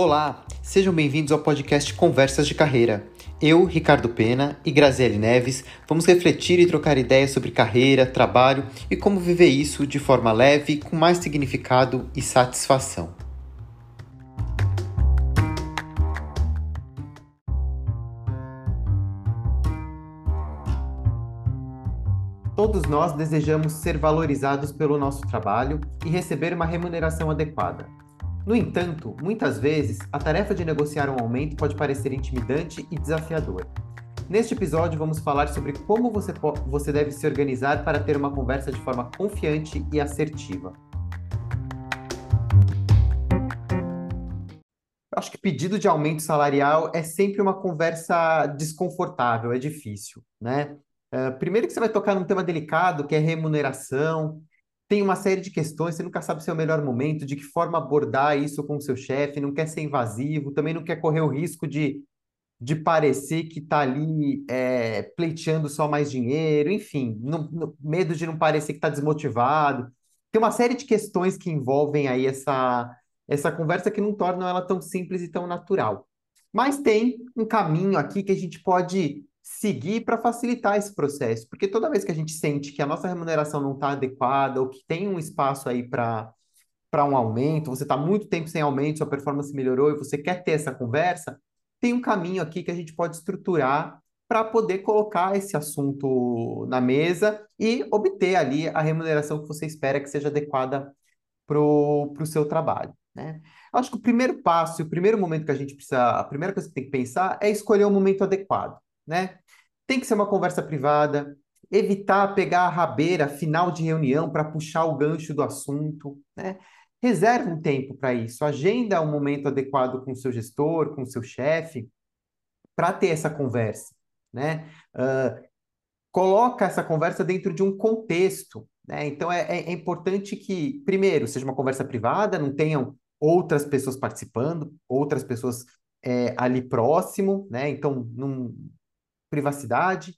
Olá, sejam bem-vindos ao podcast Conversas de Carreira. Eu, Ricardo Pena e Graziele Neves vamos refletir e trocar ideias sobre carreira, trabalho e como viver isso de forma leve, com mais significado e satisfação. Todos nós desejamos ser valorizados pelo nosso trabalho e receber uma remuneração adequada. No entanto, muitas vezes, a tarefa de negociar um aumento pode parecer intimidante e desafiadora. Neste episódio, vamos falar sobre como você, você deve se organizar para ter uma conversa de forma confiante e assertiva. Acho que pedido de aumento salarial é sempre uma conversa desconfortável, é difícil, né? Uh, primeiro que você vai tocar num tema delicado, que é remuneração, tem uma série de questões, você nunca sabe se é o melhor momento, de que forma abordar isso com o seu chefe, não quer ser invasivo, também não quer correr o risco de, de parecer que está ali é, pleiteando só mais dinheiro, enfim, medo de não parecer que está desmotivado. Tem uma série de questões que envolvem aí essa, essa conversa que não tornam ela tão simples e tão natural. Mas tem um caminho aqui que a gente pode seguir para facilitar esse processo, porque toda vez que a gente sente que a nossa remuneração não está adequada ou que tem um espaço aí para para um aumento, você está muito tempo sem aumento, sua performance melhorou e você quer ter essa conversa, tem um caminho aqui que a gente pode estruturar para poder colocar esse assunto na mesa e obter ali a remuneração que você espera que seja adequada para o seu trabalho. Né? Acho que o primeiro passo, o primeiro momento que a gente precisa, a primeira coisa que tem que pensar é escolher o momento adequado né? Tem que ser uma conversa privada, evitar pegar a rabeira final de reunião para puxar o gancho do assunto, né? Um tempo para isso, agenda um momento adequado com o seu gestor, com o seu chefe, para ter essa conversa, né? Uh, coloca essa conversa dentro de um contexto, né? Então é, é, é importante que, primeiro, seja uma conversa privada, não tenham outras pessoas participando, outras pessoas é, ali próximo, né? Então não, privacidade,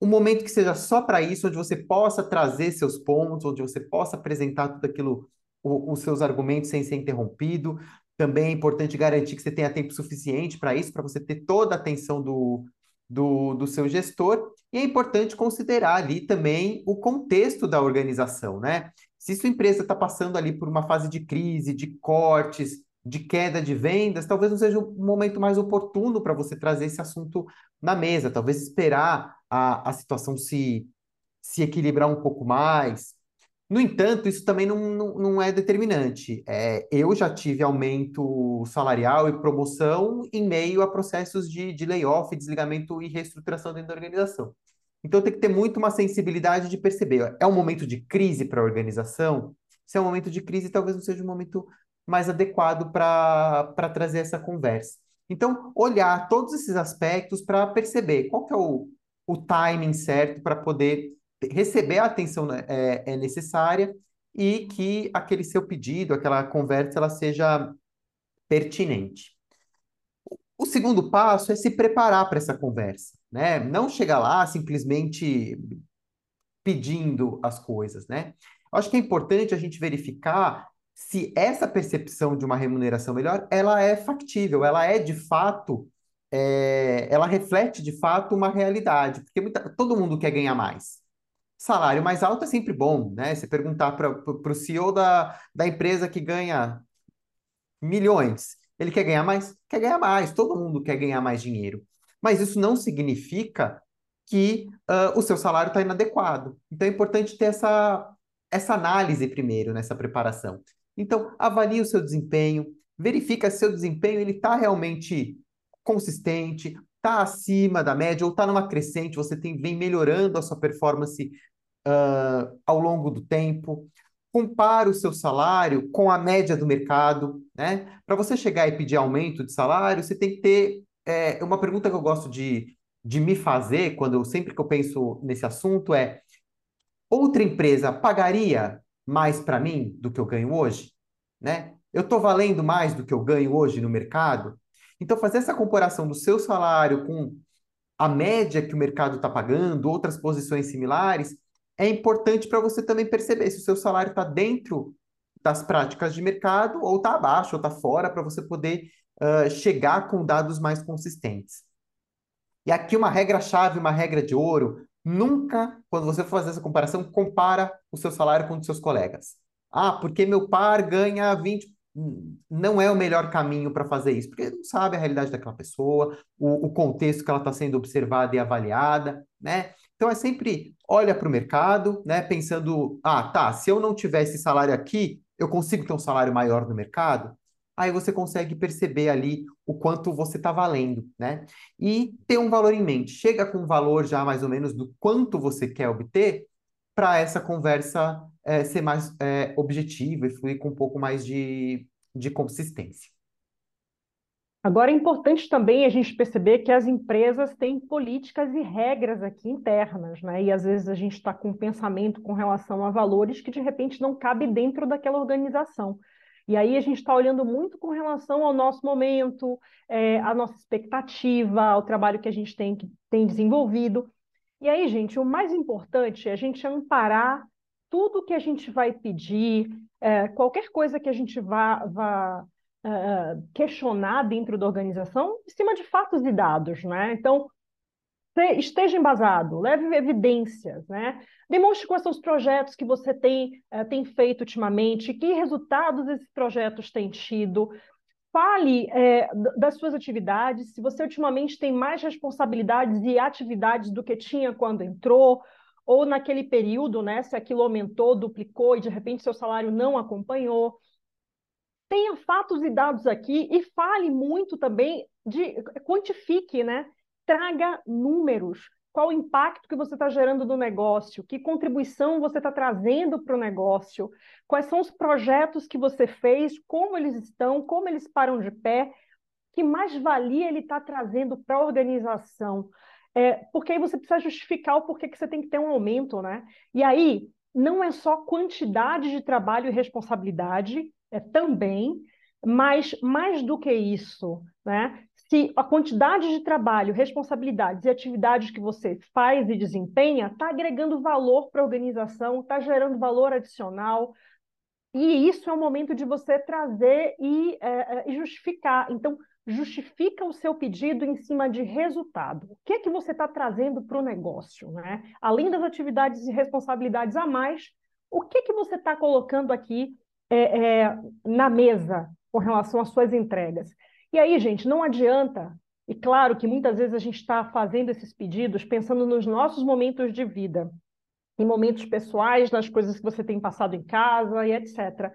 um momento que seja só para isso, onde você possa trazer seus pontos, onde você possa apresentar tudo aquilo, o, os seus argumentos sem ser interrompido. Também é importante garantir que você tenha tempo suficiente para isso, para você ter toda a atenção do, do, do seu gestor. E é importante considerar ali também o contexto da organização, né? Se sua empresa está passando ali por uma fase de crise, de cortes, de queda de vendas, talvez não seja o momento mais oportuno para você trazer esse assunto na mesa, talvez esperar a, a situação se, se equilibrar um pouco mais. No entanto, isso também não, não, não é determinante. É, eu já tive aumento salarial e promoção em meio a processos de, de layoff, desligamento e reestruturação dentro da organização. Então tem que ter muito uma sensibilidade de perceber. É um momento de crise para a organização? Se é um momento de crise, talvez não seja um momento mais adequado para trazer essa conversa. Então, olhar todos esses aspectos para perceber qual que é o, o timing certo para poder receber a atenção né, é, é necessária e que aquele seu pedido, aquela conversa, ela seja pertinente. O segundo passo é se preparar para essa conversa, né? Não chegar lá simplesmente pedindo as coisas, né? Eu acho que é importante a gente verificar se essa percepção de uma remuneração melhor, ela é factível, ela é de fato, é, ela reflete de fato uma realidade, porque muita, todo mundo quer ganhar mais. Salário mais alto é sempre bom, né? Você perguntar para o CEO da, da empresa que ganha milhões, ele quer ganhar mais? Quer ganhar mais, todo mundo quer ganhar mais dinheiro. Mas isso não significa que uh, o seu salário está inadequado. Então é importante ter essa, essa análise primeiro nessa preparação. Então, avalie o seu desempenho, verifica se seu desempenho ele está realmente consistente, está acima da média ou está numa crescente, você tem, vem melhorando a sua performance uh, ao longo do tempo. Compare o seu salário com a média do mercado, né? Para você chegar e pedir aumento de salário, você tem que ter é, uma pergunta que eu gosto de, de me fazer quando eu, sempre que eu penso nesse assunto é outra empresa pagaria mais para mim do que eu ganho hoje? Né? Eu estou valendo mais do que eu ganho hoje no mercado? Então, fazer essa comparação do seu salário com a média que o mercado está pagando, outras posições similares, é importante para você também perceber se o seu salário está dentro das práticas de mercado, ou está abaixo, ou está fora, para você poder uh, chegar com dados mais consistentes. E aqui uma regra-chave, uma regra de ouro, nunca, quando você for fazer essa comparação, compara o seu salário com o dos seus colegas. Ah, porque meu par ganha 20, não é o melhor caminho para fazer isso, porque não sabe a realidade daquela pessoa, o, o contexto que ela está sendo observada e avaliada, né? Então é sempre olha para o mercado, né? Pensando, ah, tá, se eu não tiver esse salário aqui, eu consigo ter um salário maior no mercado? Aí você consegue perceber ali o quanto você está valendo, né? E ter um valor em mente. Chega com um valor já mais ou menos do quanto você quer obter, para essa conversa é, ser mais é, objetiva e fluir com um pouco mais de, de consistência. Agora é importante também a gente perceber que as empresas têm políticas e regras aqui internas, né? E às vezes a gente está com um pensamento com relação a valores que de repente não cabe dentro daquela organização. E aí a gente está olhando muito com relação ao nosso momento, é, à nossa expectativa, ao trabalho que a gente tem, tem desenvolvido. E aí, gente, o mais importante é a gente amparar tudo que a gente vai pedir, é, qualquer coisa que a gente vá, vá é, questionar dentro da organização, em cima de fatos e dados, né? Então, esteja embasado, leve evidências, né? Demonstre quais são os projetos que você tem, é, tem feito ultimamente, que resultados esses projetos têm tido, Fale é, das suas atividades, se você ultimamente tem mais responsabilidades e atividades do que tinha quando entrou, ou naquele período, né, se aquilo aumentou, duplicou e de repente seu salário não acompanhou. Tenha fatos e dados aqui e fale muito também de quantifique, né? Traga números qual o impacto que você está gerando no negócio, que contribuição você está trazendo para o negócio, quais são os projetos que você fez, como eles estão, como eles param de pé, que mais valia ele está trazendo para a organização. É, porque aí você precisa justificar o porquê que você tem que ter um aumento, né? E aí não é só quantidade de trabalho e responsabilidade, é também, mas mais do que isso, né? Se a quantidade de trabalho, responsabilidades e atividades que você faz e desempenha está agregando valor para a organização, está gerando valor adicional. E isso é o momento de você trazer e, é, é, e, justificar. Então, justifica o seu pedido em cima de resultado. O que é que você está trazendo para o negócio? Né? Além das atividades e responsabilidades a mais, o que, é que você está colocando aqui é, é, na mesa com relação às suas entregas? E aí, gente, não adianta. E claro que muitas vezes a gente está fazendo esses pedidos pensando nos nossos momentos de vida, em momentos pessoais, nas coisas que você tem passado em casa e etc.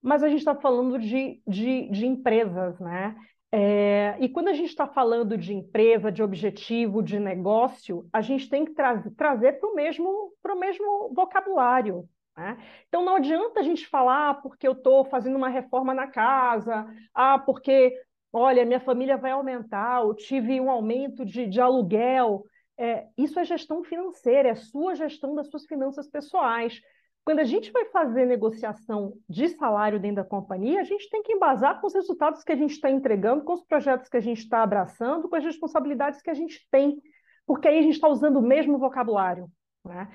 Mas a gente está falando de, de, de empresas, né? É, e quando a gente está falando de empresa, de objetivo, de negócio, a gente tem que tra trazer para o mesmo, mesmo vocabulário. Né? Então não adianta a gente falar ah, porque eu estou fazendo uma reforma na casa, ah, porque olha, minha família vai aumentar, eu tive um aumento de, de aluguel. É, isso é gestão financeira, é sua gestão das suas finanças pessoais. Quando a gente vai fazer negociação de salário dentro da companhia, a gente tem que embasar com os resultados que a gente está entregando, com os projetos que a gente está abraçando, com as responsabilidades que a gente tem, porque aí a gente está usando o mesmo vocabulário. Né?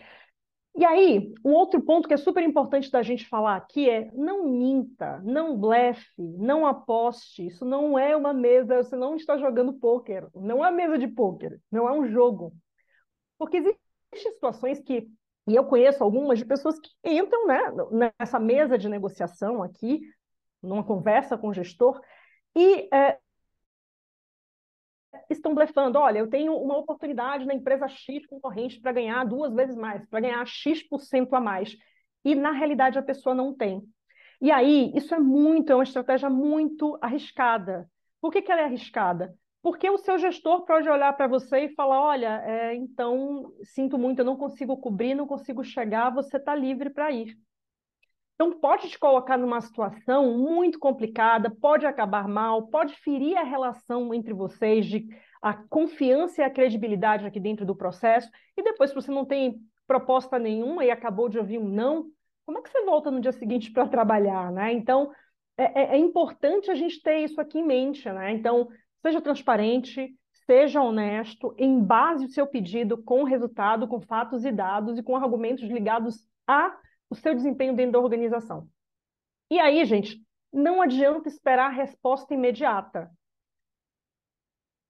E aí, um outro ponto que é super importante da gente falar aqui é não minta, não blefe, não aposte. Isso não é uma mesa, você não está jogando pôquer, não é mesa de pôquer, não é um jogo. Porque existem situações que, e eu conheço algumas de pessoas que entram né, nessa mesa de negociação aqui, numa conversa com o gestor, e é, estão blefando. Olha, eu tenho uma oportunidade na empresa X concorrente para ganhar duas vezes mais, para ganhar X% a mais. E na realidade a pessoa não tem. E aí, isso é muito, é uma estratégia muito arriscada. Por que, que ela é arriscada? Porque o seu gestor pode olhar para você e falar: olha, é, então, sinto muito, eu não consigo cobrir, não consigo chegar, você está livre para ir. Então, pode te colocar numa situação muito complicada, pode acabar mal, pode ferir a relação entre vocês, de a confiança e a credibilidade aqui dentro do processo, e depois, se você não tem proposta nenhuma e acabou de ouvir um não, como é que você volta no dia seguinte para trabalhar, né? Então, é, é, é importante a gente ter isso aqui em mente, né? Então, seja transparente, seja honesto, embase o seu pedido com resultado, com fatos e dados e com argumentos ligados a o seu desempenho dentro da organização. E aí, gente, não adianta esperar a resposta imediata.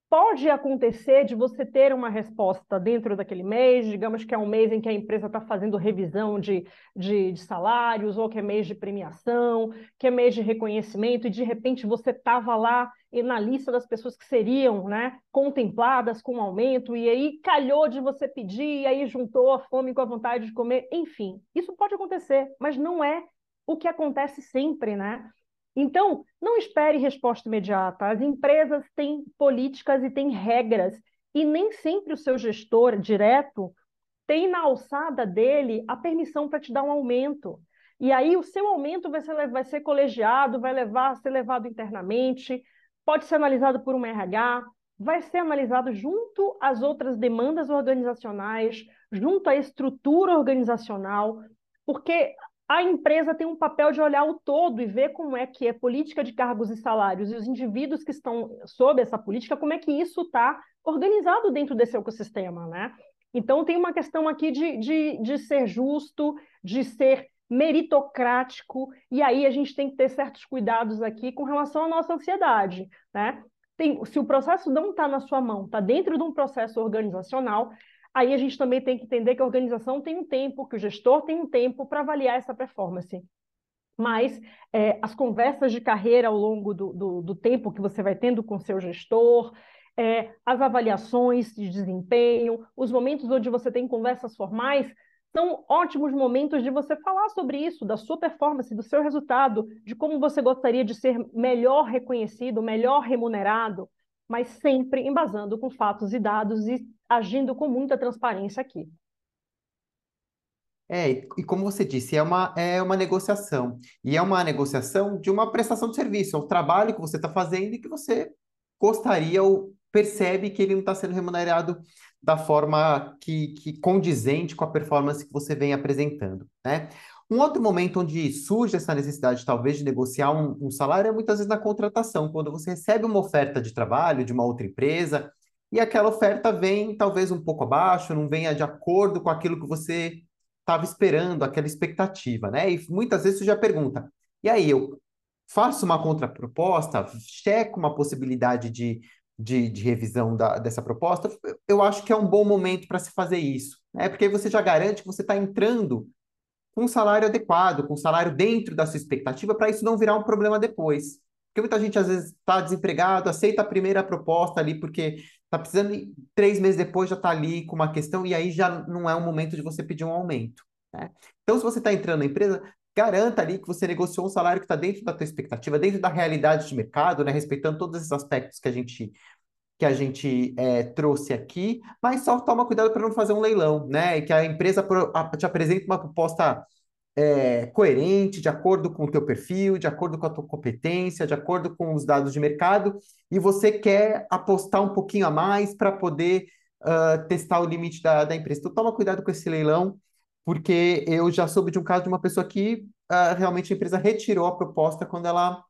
Pode acontecer de você ter uma resposta dentro daquele mês, digamos que é um mês em que a empresa está fazendo revisão de, de, de, salários, ou que é mês de premiação, que é mês de reconhecimento, e de repente você estava lá na lista das pessoas que seriam né, contempladas com um aumento, e aí calhou de você pedir, e aí juntou a fome com a vontade de comer, enfim, isso pode acontecer, mas não é o que acontece sempre, né? Então, não espere resposta imediata. As empresas têm políticas e têm regras, e nem sempre o seu gestor direto tem na alçada dele a permissão para te dar um aumento. E aí o seu aumento vai ser, vai ser colegiado, vai levar, ser levado internamente, pode ser analisado por um RH, vai ser analisado junto às outras demandas organizacionais, junto à estrutura organizacional, porque a empresa tem um papel de olhar o todo e ver como é que é política de cargos e salários e os indivíduos que estão sob essa política, como é que isso está organizado dentro desse ecossistema, né? Então tem uma questão aqui de, de, de ser justo, de ser meritocrático, e aí a gente tem que ter certos cuidados aqui com relação à nossa ansiedade, né? Tem, se o processo não está na sua mão, está dentro de um processo organizacional, Aí a gente também tem que entender que a organização tem um tempo, que o gestor tem um tempo para avaliar essa performance. Mas é, as conversas de carreira ao longo do, do, do, tempo que você vai tendo com seu gestor, é, as avaliações de desempenho, os momentos onde você tem conversas formais, são ótimos momentos de você falar sobre isso, da sua performance, do seu resultado, de como você gostaria de ser melhor reconhecido, melhor remunerado, mas sempre embasando com fatos e dados e agindo com muita transparência aqui. É, e como você disse, é uma, é uma negociação. E é uma negociação de uma prestação de serviço, é um trabalho que você está fazendo e que você gostaria ou percebe que ele não está sendo remunerado da forma que, que condizente com a performance que você vem apresentando, né? Um outro momento onde surge essa necessidade, talvez, de negociar um, um salário é muitas vezes na contratação, quando você recebe uma oferta de trabalho de uma outra empresa e aquela oferta vem talvez um pouco abaixo, não venha de acordo com aquilo que você estava esperando, aquela expectativa, né? E muitas vezes você já pergunta: e aí, eu faço uma contraproposta, checo uma possibilidade de, de, de revisão da, dessa proposta? Eu acho que é um bom momento para se fazer isso, né? Porque aí você já garante que você está entrando com um salário adequado, com um salário dentro da sua expectativa, para isso não virar um problema depois. Porque muita gente às vezes está desempregado, aceita a primeira proposta ali porque está precisando, três meses depois já está ali com uma questão e aí já não é o momento de você pedir um aumento. Né? Então, se você está entrando na empresa, garanta ali que você negociou um salário que está dentro da tua expectativa, dentro da realidade de mercado, né? respeitando todos esses aspectos que a gente que a gente é, trouxe aqui, mas só toma cuidado para não fazer um leilão, né? E que a empresa te apresente uma proposta é, coerente, de acordo com o teu perfil, de acordo com a tua competência, de acordo com os dados de mercado, e você quer apostar um pouquinho a mais para poder uh, testar o limite da, da empresa. Então, toma cuidado com esse leilão, porque eu já soube de um caso de uma pessoa que uh, realmente a empresa retirou a proposta quando ela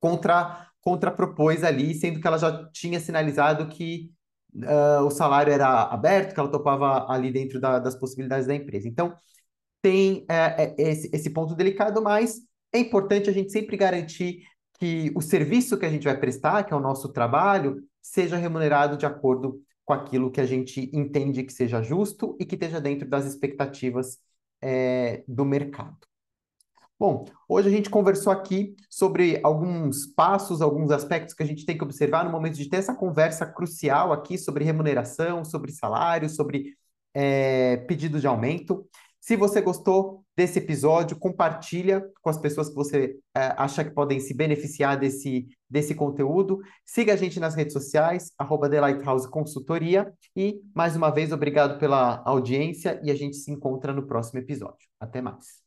contra, contrapropôs ali, sendo que ela já tinha sinalizado que uh, o salário era aberto, que ela topava ali dentro da, das possibilidades da empresa. Então, tem é, é, esse, esse ponto delicado, mas é importante a gente sempre garantir que o serviço que a gente vai prestar, que é o nosso trabalho, seja remunerado de acordo com aquilo que a gente entende que seja justo e que esteja dentro das expectativas é, do mercado. Bom, hoje a gente conversou aqui sobre alguns passos, alguns aspectos que a gente tem que observar no momento de ter essa conversa crucial aqui sobre remuneração, sobre salário, sobre é, pedido de aumento. Se você gostou desse episódio, compartilha com as pessoas que você é, acha que podem se beneficiar desse, desse conteúdo. Siga a gente nas redes sociais, arroba The Lighthouse Consultoria. E, mais uma vez, obrigado pela audiência e a gente se encontra no próximo episódio. Até mais.